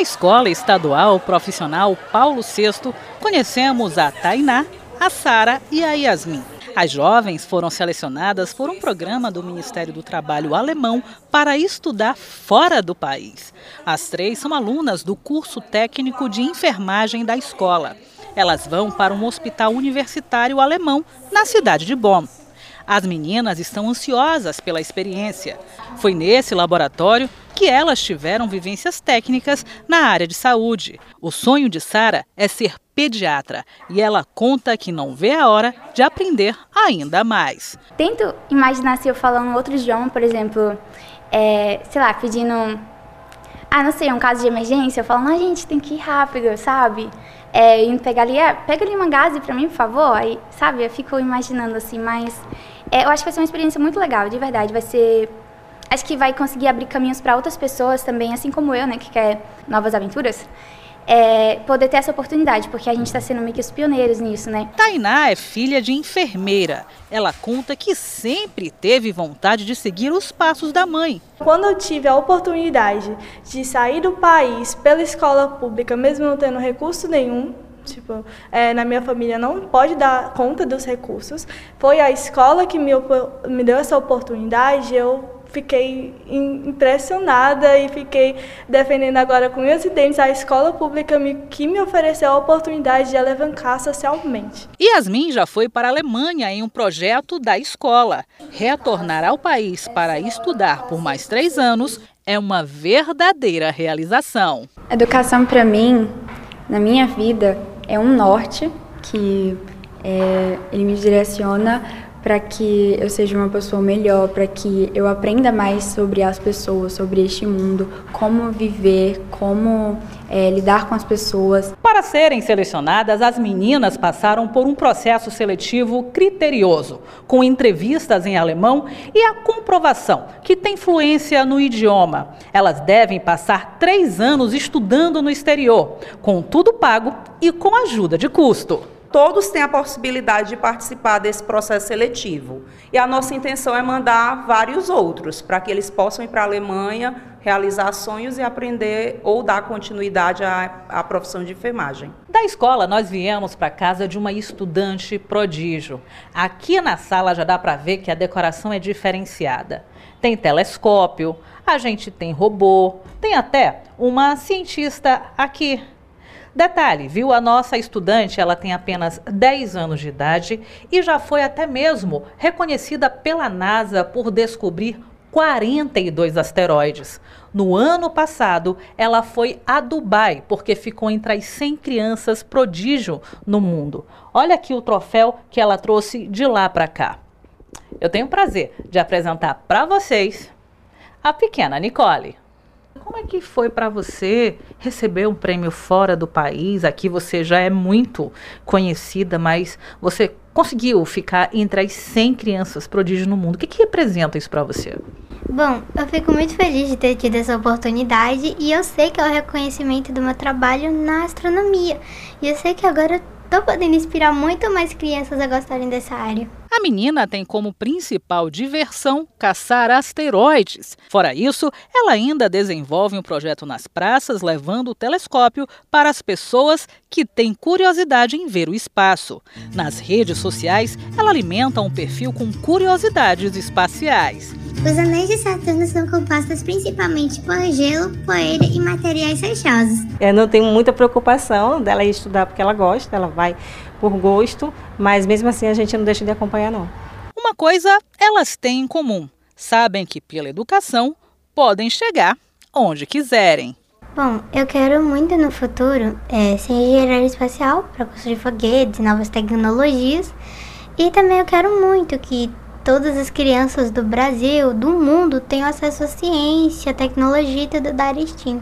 Na escola estadual profissional Paulo VI, conhecemos a Tainá, a Sara e a Yasmin. As jovens foram selecionadas por um programa do Ministério do Trabalho alemão para estudar fora do país. As três são alunas do curso técnico de enfermagem da escola. Elas vão para um hospital universitário alemão na cidade de Bonn. As meninas estão ansiosas pela experiência. Foi nesse laboratório que elas tiveram vivências técnicas na área de saúde. O sonho de Sara é ser pediatra e ela conta que não vê a hora de aprender ainda mais. Tento imaginar se eu falando outro idioma, por exemplo, é, sei lá, pedindo. Ah, não sei, um caso de emergência, eu falo, não, gente, tem que ir rápido, sabe? É, indo pegar ali, é, pega ali uma gase pra mim, por favor. Aí, sabe, eu fico imaginando assim, mas é, eu acho que vai ser uma experiência muito legal, de verdade. Vai ser acho que vai conseguir abrir caminhos para outras pessoas também, assim como eu, né, que quer novas aventuras. É, poder ter essa oportunidade, porque a gente está sendo meio que os pioneiros nisso, né? Tainá é filha de enfermeira. Ela conta que sempre teve vontade de seguir os passos da mãe. Quando eu tive a oportunidade de sair do país pela escola pública, mesmo não tendo recurso nenhum, tipo, é, na minha família não pode dar conta dos recursos, foi a escola que me, me deu essa oportunidade, eu fiquei impressionada e fiquei defendendo agora com meus dentes a escola pública que me ofereceu a oportunidade de alavancar socialmente. Yasmin já foi para a Alemanha em um projeto da escola. Retornar ao país para estudar por mais três anos é uma verdadeira realização. Educação para mim, na minha vida, é um norte que é, ele me direciona para que eu seja uma pessoa melhor, para que eu aprenda mais sobre as pessoas, sobre este mundo, como viver, como é, lidar com as pessoas. Para serem selecionadas, as meninas passaram por um processo seletivo criterioso, com entrevistas em alemão e a comprovação que tem fluência no idioma. Elas devem passar três anos estudando no exterior, com tudo pago e com ajuda de custo todos têm a possibilidade de participar desse processo seletivo. E a nossa intenção é mandar vários outros, para que eles possam ir para a Alemanha, realizar sonhos e aprender ou dar continuidade à, à profissão de enfermagem. Da escola, nós viemos para casa de uma estudante prodígio. Aqui na sala já dá para ver que a decoração é diferenciada. Tem telescópio, a gente tem robô, tem até uma cientista aqui Detalhe, viu? A nossa estudante, ela tem apenas 10 anos de idade e já foi até mesmo reconhecida pela NASA por descobrir 42 asteroides. No ano passado, ela foi a Dubai, porque ficou entre as 100 crianças prodígio no mundo. Olha aqui o troféu que ela trouxe de lá para cá. Eu tenho o prazer de apresentar para vocês a pequena Nicole. Como é que foi para você receber um prêmio fora do país? Aqui você já é muito conhecida, mas você conseguiu ficar entre as 100 crianças prodígios no mundo. O que, que representa isso para você? Bom, eu fico muito feliz de ter tido essa oportunidade e eu sei que é o reconhecimento do meu trabalho na astronomia. E eu sei que agora Tô podendo inspirar muito mais crianças a gostarem dessa área. A menina tem como principal diversão caçar asteroides. Fora isso, ela ainda desenvolve um projeto nas praças levando o telescópio para as pessoas que têm curiosidade em ver o espaço. Nas redes sociais, ela alimenta um perfil com curiosidades espaciais. Os anéis de Saturno são compostos principalmente por gelo, poeira e materiais rochosos. Eu não tenho muita preocupação dela ir estudar porque ela gosta, ela vai por gosto, mas mesmo assim a gente não deixa de acompanhar não. Uma coisa elas têm em comum: sabem que pela educação podem chegar onde quiserem. Bom, eu quero muito no futuro é, ser engenheiro espacial para construir foguetes, novas tecnologias. E também eu quero muito que todas as crianças do Brasil, do mundo, tenham acesso à ciência, à tecnologia e da área STEAM.